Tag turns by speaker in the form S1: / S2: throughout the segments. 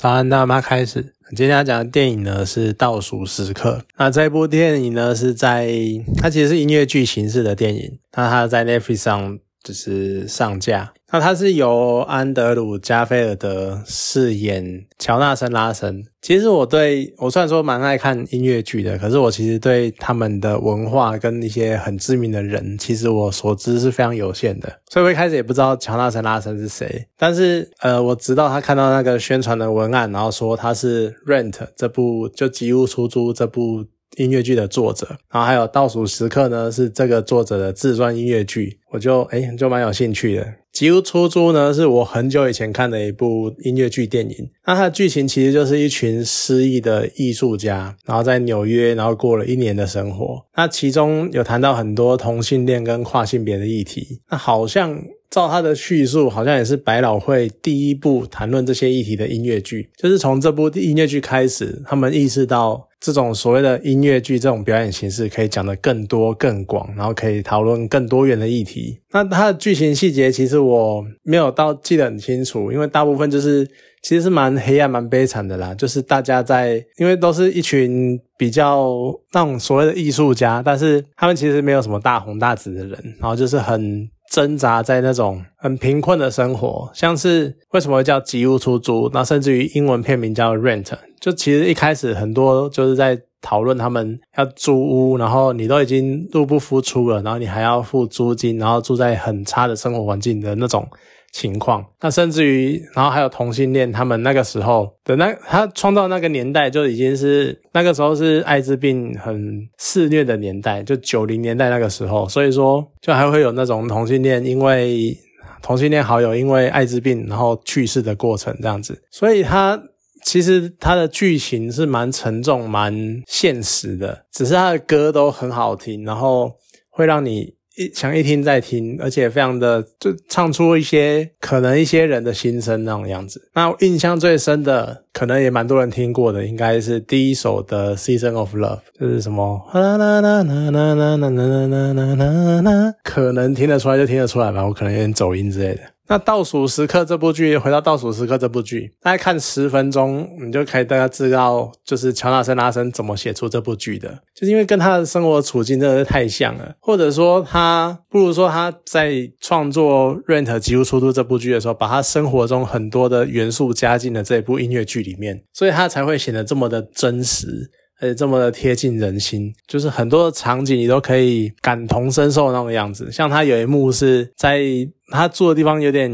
S1: 早安，大妈开始。今天要讲的电影呢是《倒数时刻》。那这部电影呢是在它其实是音乐剧形式的电影。那它在 Netflix 上就是上架。那它是由安德鲁·加菲尔德饰演乔纳森·拉森。其实我对我虽然说蛮爱看音乐剧的，可是我其实对他们的文化跟一些很知名的人，其实我所知是非常有限的。所以我一开始也不知道乔纳森·拉森是谁。但是呃，我直到他看到那个宣传的文案，然后说他是《Rent》这部就《吉屋出租》这部。音乐剧的作者，然后还有《倒数时刻》呢，是这个作者的自传音乐剧，我就哎就蛮有兴趣的。《吉屋出租》呢，是我很久以前看的一部音乐剧电影。那它的剧情其实就是一群失意的艺术家，然后在纽约，然后过了一年的生活。那其中有谈到很多同性恋跟跨性别的议题。那好像照他的叙述，好像也是百老汇第一部谈论这些议题的音乐剧。就是从这部音乐剧开始，他们意识到。这种所谓的音乐剧这种表演形式，可以讲得更多更广，然后可以讨论更多元的议题。那它的剧情细节其实我没有到记得很清楚，因为大部分就是其实是蛮黑暗、蛮悲惨的啦。就是大家在，因为都是一群比较那种所谓的艺术家，但是他们其实没有什么大红大紫的人，然后就是很。挣扎在那种很贫困的生活，像是为什么叫吉屋出租，那甚至于英文片名叫 Rent，就其实一开始很多就是在讨论他们要租屋，然后你都已经入不敷出了，然后你还要付租金，然后住在很差的生活环境的那种。情况，那甚至于，然后还有同性恋，他们那个时候的那他创造那个年代就已经是那个时候是艾滋病很肆虐的年代，就九零年代那个时候，所以说就还会有那种同性恋，因为同性恋好友因为艾滋病然后去世的过程这样子，所以他其实他的剧情是蛮沉重、蛮现实的，只是他的歌都很好听，然后会让你。一想一听再听，而且非常的就唱出一些可能一些人的心声那种样子。那我印象最深的，可能也蛮多人听过的，应该是第一首的《Season of Love》，就是什么啦啦啦啦啦啦啦啦啦啦啦，可能听得出来就听得出来吧，我可能有点走音之类的。那倒数时刻这部剧，回到倒数时刻这部剧，大家看十分钟，你就可以大家知道，就是乔纳森拉森怎么写出这部剧的，就是因为跟他的生活处境真的是太像了，或者说他不如说他在创作《Rent 极速出租》这部剧的时候，把他生活中很多的元素加进了这部音乐剧里面，所以他才会显得这么的真实。而且这么的贴近人心，就是很多场景你都可以感同身受那种样子。像他有一幕是在他住的地方有点，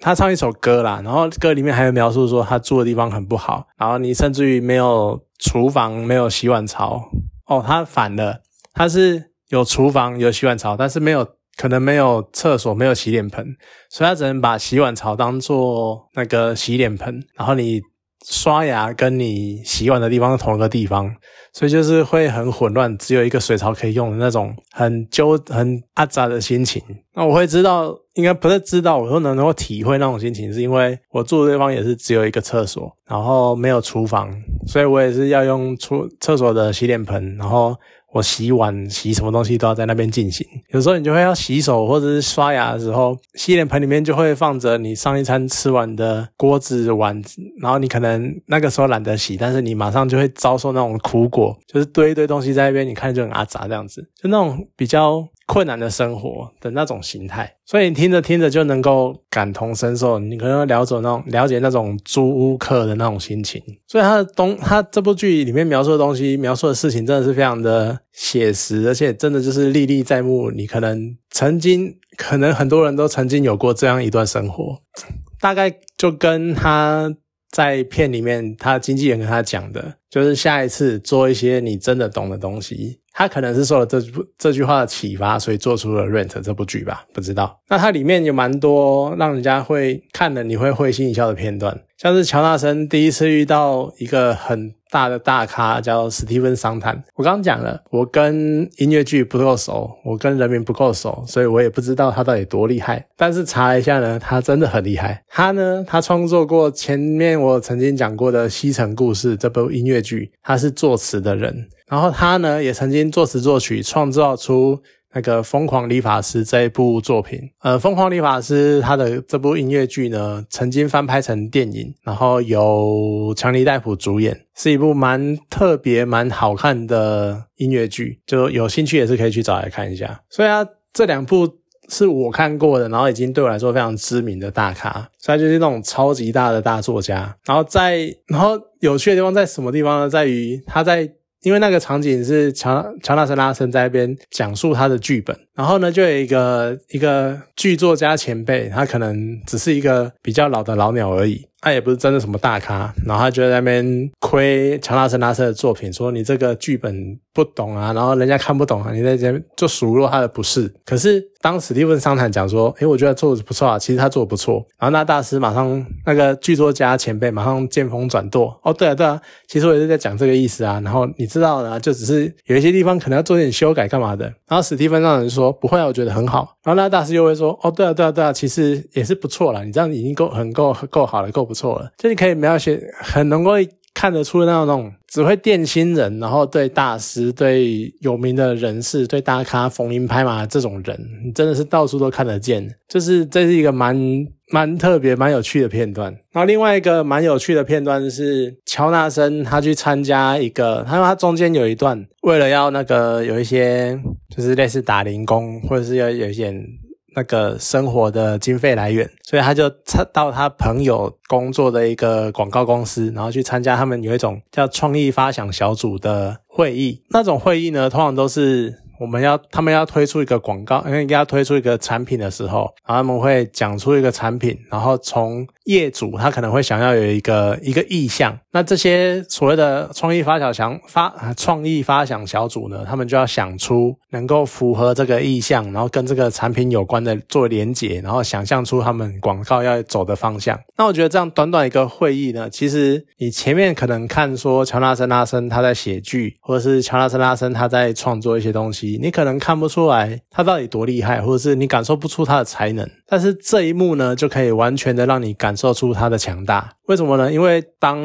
S1: 他唱一首歌啦，然后歌里面还有描述说他住的地方很不好，然后你甚至于没有厨房，没有洗碗槽。哦，他反了，他是有厨房有洗碗槽，但是没有可能没有厕所，没有洗脸盆，所以他只能把洗碗槽当做那个洗脸盆，然后你。刷牙跟你洗碗的地方是同一个地方，所以就是会很混乱，只有一个水槽可以用的那种很纠很阿杂的心情。那我会知道，应该不是知道，我说能够体会那种心情，是因为我住的地方也是只有一个厕所，然后没有厨房，所以我也是要用厨厕所的洗脸盆，然后。我洗碗、洗什么东西都要在那边进行。有时候你就会要洗手或者是刷牙的时候，洗脸盆里面就会放着你上一餐吃完的锅子、碗子，然后你可能那个时候懒得洗，但是你马上就会遭受那种苦果，就是堆一堆东西在那边，你看就很阿杂这样子，就那种比较。困难的生活的那种形态，所以你听着听着就能够感同身受，你可能了解那种了解那种租屋客的那种心情。所以他的东，他这部剧里面描述的东西，描述的事情真的是非常的写实，而且真的就是历历在目。你可能曾经，可能很多人都曾经有过这样一段生活，大概就跟他在片里面，他经纪人跟他讲的，就是下一次做一些你真的懂的东西。他可能是受了这部这句话的启发，所以做出了《Rent》这部剧吧，不知道。那它里面有蛮多让人家会看了你会会心一笑的片段，像是乔纳森第一次遇到一个很大的大咖叫史蒂芬桑坦。我刚刚讲了，我跟音乐剧不够熟，我跟人民不够熟，所以我也不知道他到底多厉害。但是查了一下呢，他真的很厉害。他呢，他创作过前面我曾经讲过的《西城故事》这部音乐剧，他是作词的人。然后他呢，也曾经作词作曲，创造出那个《疯狂理发师》这一部作品。呃，《疯狂理发师》他的这部音乐剧呢，曾经翻拍成电影，然后由强尼戴普主演，是一部蛮特别、蛮好看的音乐剧。就有兴趣也是可以去找来看一下。所以啊，这两部是我看过的，然后已经对我来说非常知名的大咖，所以就是那种超级大的大作家。然后在，然后有趣的地方在什么地方呢？在于他在。因为那个场景是乔乔纳森拉森在那边讲述他的剧本，然后呢，就有一个一个剧作家前辈，他可能只是一个比较老的老鸟而已。他也不是真的什么大咖，然后他就在那边亏乔纳森拉森的作品，说你这个剧本不懂啊，然后人家看不懂啊，你在这边就数落他的不是。可是当史蒂芬桑坦讲说，诶，我觉得做的不错啊，其实他做的不错。然后那大师马上那个剧作家前辈马上见风转舵，哦，对啊对啊，其实我也是在讲这个意思啊。然后你知道的，啊就只是有一些地方可能要做点修改干嘛的。然后史蒂芬桑坦说不会啊，我觉得很好。然后那大师又会说，哦，对啊对啊对啊，其实也是不错了，你这样已经够很够够好了，够。不错了，就你可以描写很能够看得出那种只会电新人，然后对大师、对有名的人士、对大咖逢迎拍马这种人，你真的是到处都看得见。就是这是一个蛮蛮特别、蛮有趣的片段。然后另外一个蛮有趣的片段是乔纳森他去参加一个，他说他中间有一段为了要那个有一些就是类似打零工，或者是要有一些。那个生活的经费来源，所以他就到他朋友工作的一个广告公司，然后去参加他们有一种叫创意发想小组的会议。那种会议呢，通常都是。我们要他们要推出一个广告，因为要推出一个产品的时候，然后他们会讲出一个产品，然后从业主他可能会想要有一个一个意向，那这些所谓的创意发小想发创意发想小组呢，他们就要想出能够符合这个意向，然后跟这个产品有关的做连结，然后想象出他们广告要走的方向。那我觉得这样短短一个会议呢，其实你前面可能看说乔纳森拉森他在写剧，或者是乔纳森拉森他在创作一些东西。你可能看不出来他到底多厉害，或者是你感受不出他的才能，但是这一幕呢，就可以完全的让你感受出他的强大。为什么呢？因为当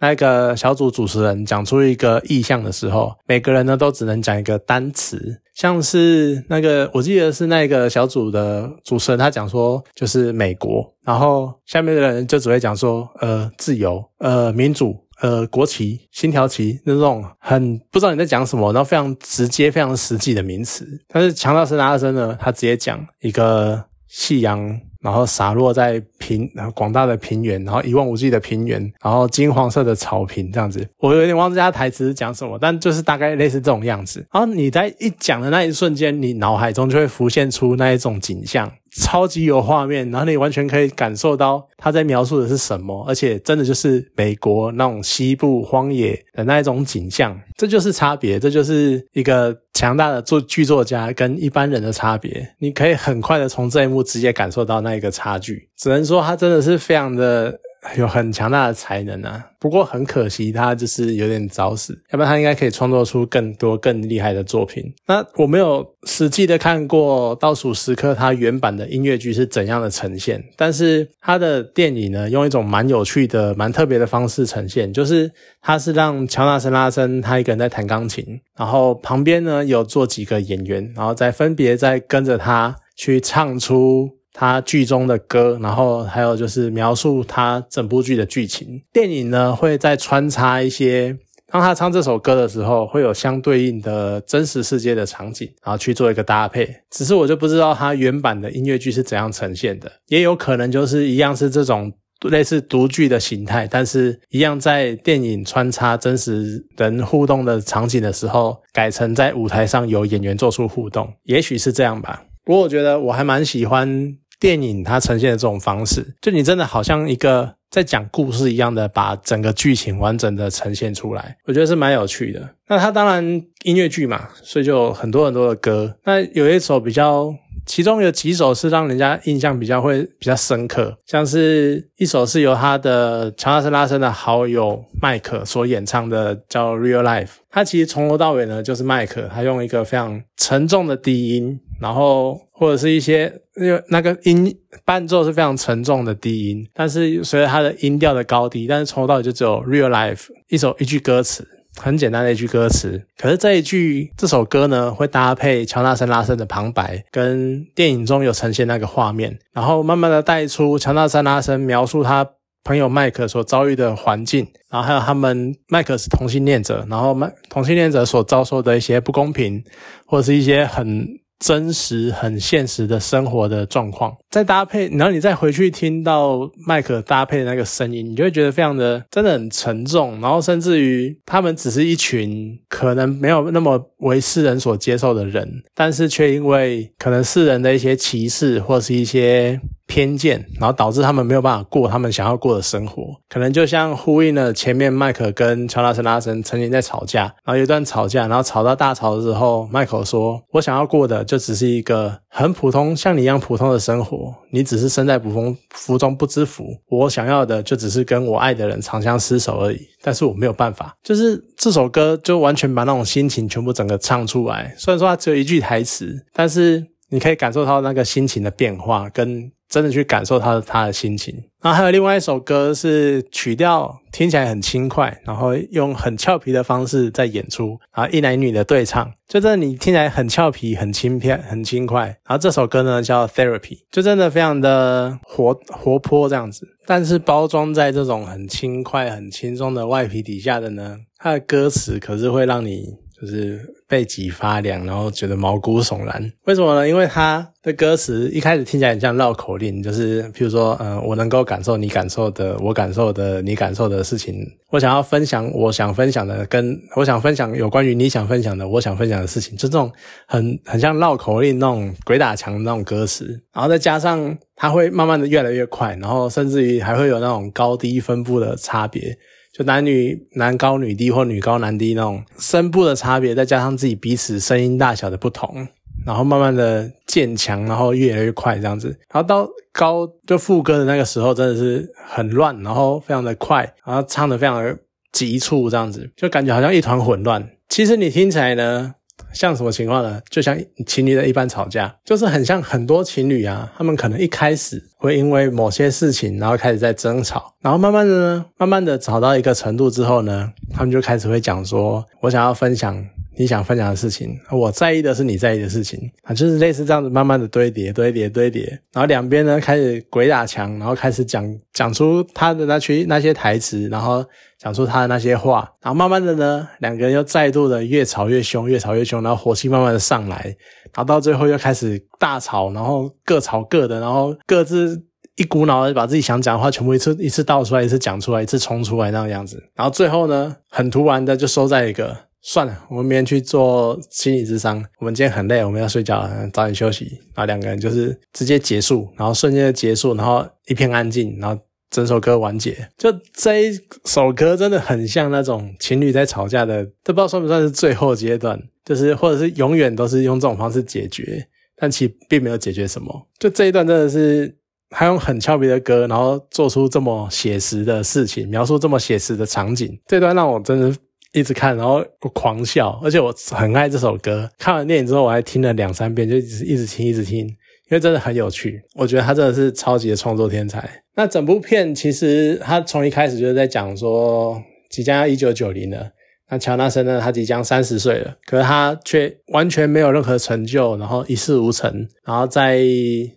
S1: 那个小组主持人讲出一个意向的时候，每个人呢都只能讲一个单词，像是那个我记得是那个小组的主持人，他讲说就是美国，然后下面的人就只会讲说呃自由，呃民主。呃，国旗、星条旗那种很不知道你在讲什么，然后非常直接、非常实际的名词。但是强盗神阿森呢，他直接讲一个夕阳。然后洒落在平广大的平原，然后一望无际的平原，然后金黄色的草坪这样子，我有点忘记他台词是讲什么，但就是大概类似这种样子。然后你在一讲的那一瞬间，你脑海中就会浮现出那一种景象，超级有画面，然后你完全可以感受到他在描述的是什么，而且真的就是美国那种西部荒野的那一种景象，这就是差别，这就是一个强大的作剧作家跟一般人的差别。你可以很快的从这一幕直接感受到那。一个差距，只能说他真的是非常的有很强大的才能啊。不过很可惜，他就是有点早死，要不然他应该可以创作出更多更厉害的作品。那我没有实际的看过《倒数时刻》它原版的音乐剧是怎样的呈现，但是他的电影呢，用一种蛮有趣的、蛮特别的方式呈现，就是他是让乔纳森拉森他一个人在弹钢琴，然后旁边呢有坐几个演员，然后再分别在跟着他去唱出。他剧中的歌，然后还有就是描述他整部剧的剧情。电影呢会再穿插一些，当他唱这首歌的时候，会有相对应的真实世界的场景，然后去做一个搭配。只是我就不知道他原版的音乐剧是怎样呈现的，也有可能就是一样是这种类似独剧的形态，但是一样在电影穿插真实人互动的场景的时候，改成在舞台上有演员做出互动，也许是这样吧。不过我觉得我还蛮喜欢。电影它呈现的这种方式，就你真的好像一个在讲故事一样的，把整个剧情完整的呈现出来，我觉得是蛮有趣的。那它当然音乐剧嘛，所以就有很多很多的歌。那有一首比较，其中有几首是让人家印象比较会比较深刻，像是一首是由他的乔纳森拉森的好友麦克所演唱的，叫《Real Life》。他其实从头到尾呢，就是麦克，他用一个非常沉重的低音。然后或者是一些因为那个音伴奏是非常沉重的低音，但是随着它的音调的高低，但是从头到尾就只有 real life 一首一句歌词，很简单的一句歌词，可是这一句这首歌呢，会搭配乔纳森拉森的旁白，跟电影中有呈现那个画面，然后慢慢的带出乔纳森拉森描述他朋友麦克所遭遇的环境，然后还有他们麦克是同性恋者，然后麦同性恋者所遭受的一些不公平，或者是一些很。真实很现实的生活的状况，再搭配，然后你再回去听到麦克搭配的那个声音，你就会觉得非常的真的很沉重，然后甚至于他们只是一群可能没有那么为世人所接受的人，但是却因为可能世人的一些歧视或是一些。偏见，然后导致他们没有办法过他们想要过的生活，可能就像呼应了前面麦克跟乔纳森拉森曾经在吵架，然后有一段吵架，然后吵到大吵的时候，麦克说：“我想要过的就只是一个很普通，像你一样普通的生活，你只是身在福中福中不知福。我想要的就只是跟我爱的人长相厮守而已，但是我没有办法。就是这首歌就完全把那种心情全部整个唱出来。虽然说它只有一句台词，但是你可以感受到那个心情的变化跟。”真的去感受他的他的心情，然后还有另外一首歌是曲调听起来很轻快，然后用很俏皮的方式在演出，然后一男一女的对唱，就真的你听起来很俏皮、很轻片、很轻快。然后这首歌呢叫 Therapy，就真的非常的活活泼这样子，但是包装在这种很轻快、很轻松的外皮底下的呢，它的歌词可是会让你。就是背脊发凉，然后觉得毛骨悚然。为什么呢？因为他的歌词一开始听起来很像绕口令，就是譬如说，嗯，我能够感受你感受的，我感受的，你感受的事情。我想要分享我想分享的，跟我想分享有关于你想分享的，我想分享的事情，就这种很很像绕口令那种鬼打墙那种歌词。然后再加上它会慢慢的越来越快，然后甚至于还会有那种高低分布的差别。就男女男高女低或女高男低那种声部的差别，再加上自己彼此声音大小的不同，然后慢慢的渐强，然后越来越快这样子，然后到高就副歌的那个时候真的是很乱，然后非常的快，然后唱的非常的急促这样子，就感觉好像一团混乱。其实你听起来呢？像什么情况呢？就像情侣的一般吵架，就是很像很多情侣啊，他们可能一开始会因为某些事情，然后开始在争吵，然后慢慢的呢，慢慢的吵到一个程度之后呢，他们就开始会讲说，我想要分享。你想分享的事情，我在意的是你在意的事情。啊，就是类似这样子，慢慢的堆叠、堆叠、堆叠，然后两边呢开始鬼打墙，然后开始讲讲出他的那句那些台词，然后讲出他的那些话，然后慢慢的呢，两个人又再度的越吵越凶，越吵越凶，然后火气慢慢的上来，然后到最后又开始大吵，然后各吵各的，然后各自一股脑的把自己想讲的话全部一次一次倒出来，一次讲出来，一次冲出来那个样子，然后最后呢，很突然的就收在一个。算了，我们明天去做心理智商。我们今天很累，我们要睡觉了，早点休息。然后两个人就是直接结束，然后瞬间结束，然后一片安静，然后整首歌完结。就这一首歌真的很像那种情侣在吵架的，都不知道算不算是最后阶段，就是或者是永远都是用这种方式解决，但其实并没有解决什么。就这一段真的是他用很俏皮的歌，然后做出这么写实的事情，描述这么写实的场景。这段让我真的。一直看，然后狂笑，而且我很爱这首歌。看完电影之后，我还听了两三遍，就一直一直听，一直听，因为真的很有趣。我觉得他真的是超级的创作天才。那整部片其实他从一开始就是在讲说，即将要一九九零了。那乔纳森呢？他即将三十岁了，可是他却完全没有任何成就，然后一事无成。然后在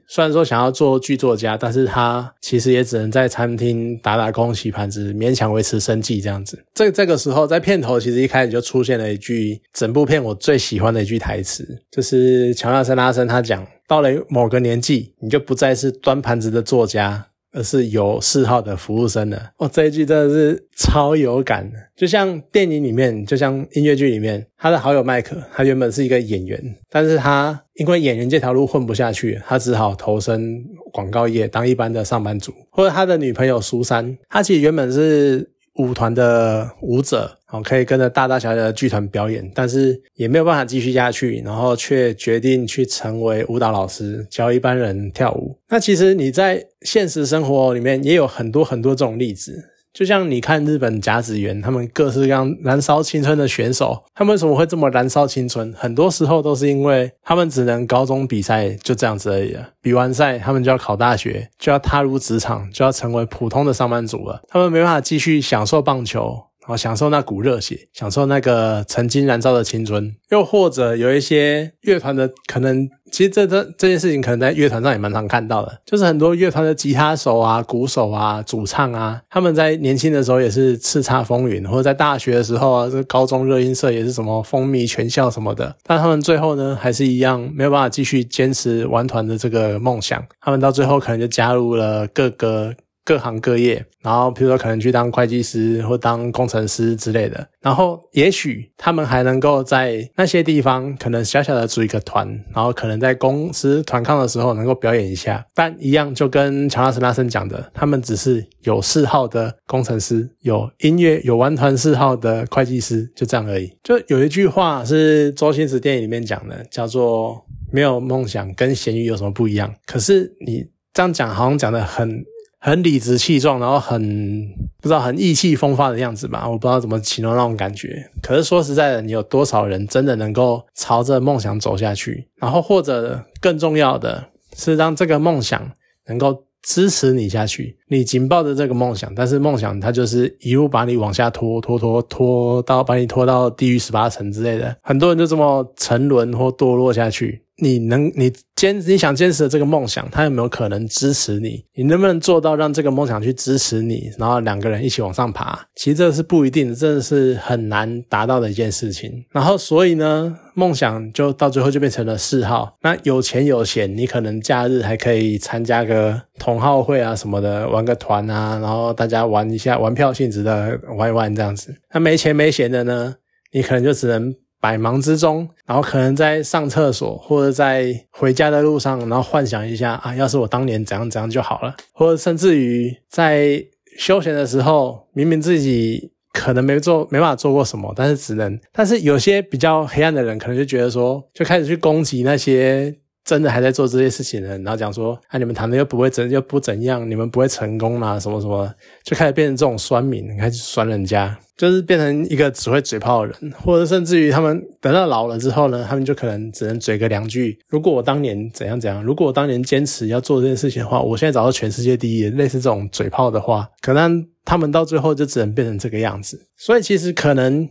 S1: 虽然说想要做剧作家，但是他其实也只能在餐厅打打工、洗盘子，勉强维持生计这样子。这这个时候，在片头其实一开始就出现了一句整部片我最喜欢的一句台词，就是乔纳森·拉森他讲：到了某个年纪，你就不再是端盘子的作家。而是有嗜好的服务生的哦，这一句真的是超有感的，就像电影里面，就像音乐剧里面，他的好友麦克，他原本是一个演员，但是他因为演员这条路混不下去，他只好投身广告业当一般的上班族。或者他的女朋友苏珊，她其实原本是。舞团的舞者，哦，可以跟着大大小小的剧团表演，但是也没有办法继续下去，然后却决定去成为舞蹈老师，教一般人跳舞。那其实你在现实生活里面也有很多很多这种例子。就像你看日本甲子园，他们各式各样燃烧青春的选手，他们为什么会这么燃烧青春？很多时候都是因为他们只能高中比赛就这样子而已了，比完赛他们就要考大学，就要踏入职场，就要成为普通的上班族了。他们没办法继续享受棒球，然后享受那股热血，享受那个曾经燃烧的青春。又或者有一些乐团的可能，其实这这这件事情可能在乐团上也蛮常看到的，就是很多乐团的吉他手啊、鼓手啊、主唱啊，他们在年轻的时候也是叱咤风云，或者在大学的时候啊，这高中热音社也是什么风靡全校什么的，但他们最后呢，还是一样没有办法继续坚持玩团的这个梦想，他们到最后可能就加入了各个。各行各业，然后比如说可能去当会计师或当工程师之类的，然后也许他们还能够在那些地方可能小小的组一个团，然后可能在公司团康的时候能够表演一下，但一样就跟乔纳森·拉森讲的，他们只是有嗜好的工程师，有音乐有玩团嗜好的会计师，就这样而已。就有一句话是周星驰电影里面讲的，叫做“没有梦想跟咸鱼有什么不一样”，可是你这样讲好像讲的很。很理直气壮，然后很不知道很意气风发的样子吧，我不知道怎么形容那种感觉。可是说实在的，你有多少人真的能够朝着梦想走下去？然后或者更重要的是，让这个梦想能够支持你下去。你紧抱着这个梦想，但是梦想它就是一路把你往下拖，拖拖拖到把你拖到地狱十八层之类的。很多人就这么沉沦或堕落下去。你能你坚你想坚持的这个梦想，他有没有可能支持你？你能不能做到让这个梦想去支持你，然后两个人一起往上爬？其实这是不一定的，真的是很难达到的一件事情。然后所以呢，梦想就到最后就变成了嗜好。那有钱有闲，你可能假日还可以参加个同好会啊什么的，玩个团啊，然后大家玩一下，玩票性质的玩一玩这样子。那没钱没闲的呢，你可能就只能。百忙之中，然后可能在上厕所或者在回家的路上，然后幻想一下啊，要是我当年怎样怎样就好了，或者甚至于在休闲的时候，明明自己可能没做没办法做过什么，但是只能，但是有些比较黑暗的人，可能就觉得说，就开始去攻击那些真的还在做这些事情的人，然后讲说，啊，你们谈的又不会怎又不怎样，你们不会成功啦，什么什么，就开始变成这种酸民，开始酸人家。就是变成一个只会嘴炮的人，或者甚至于他们等到老了之后呢，他们就可能只能嘴个两句。如果我当年怎样怎样，如果我当年坚持要做这件事情的话，我现在找到全世界第一。类似这种嘴炮的话，可能他们到最后就只能变成这个样子。所以其实可能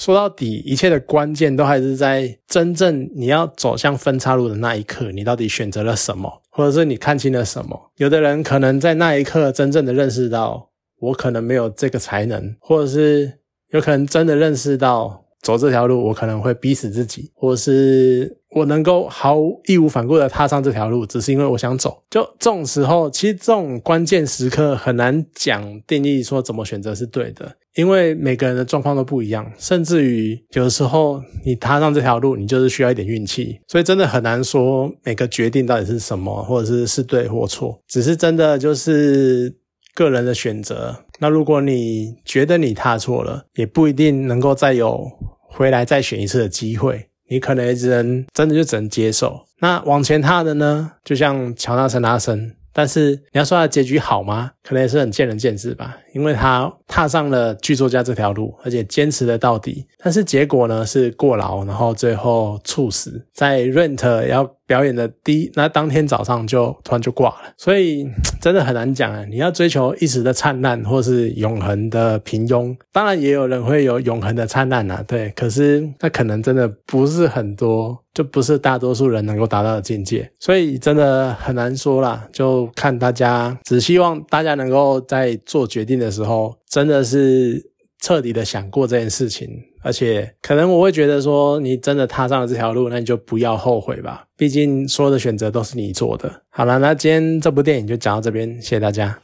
S1: 说到底，一切的关键都还是在真正你要走向分岔路的那一刻，你到底选择了什么，或者是你看清了什么？有的人可能在那一刻真正的认识到。我可能没有这个才能，或者是有可能真的认识到走这条路，我可能会逼死自己，或是我能够毫无义无反顾的踏上这条路，只是因为我想走。就这种时候，其实这种关键时刻很难讲定义说怎么选择是对的，因为每个人的状况都不一样，甚至于有的时候你踏上这条路，你就是需要一点运气，所以真的很难说每个决定到底是什么，或者是是对或错，只是真的就是。个人的选择。那如果你觉得你踏错了，也不一定能够再有回来再选一次的机会。你可能也只能真的就只能接受。那往前踏的呢？就像乔纳森·拉森。但是你要说他结局好吗？可能也是很见仁见智吧。因为他踏上了剧作家这条路，而且坚持了到底。但是结果呢是过劳，然后最后猝死在 Rent 要表演的第一那当天早上就突然就挂了。所以 真的很难讲啊！你要追求一时的灿烂，或是永恒的平庸，当然也有人会有永恒的灿烂啊。对，可是那可能真的不是很多，就不是大多数人能够达到的境界。所以真的很难说啦，就看大家，只希望大家能够在做决定。的时候，真的是彻底的想过这件事情，而且可能我会觉得说，你真的踏上了这条路，那你就不要后悔吧。毕竟所有的选择都是你做的。好了，那今天这部电影就讲到这边，谢谢大家。